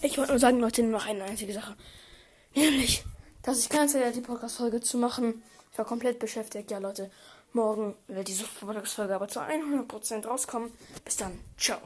Ich wollte nur sagen, Leute, nur noch eine einzige Sache. Nämlich, dass ich keine Zeit hatte, die Podcast-Folge zu machen. Ich war komplett beschäftigt. Ja, Leute, morgen wird diese Podcast-Folge aber zu 100% rauskommen. Bis dann. Ciao.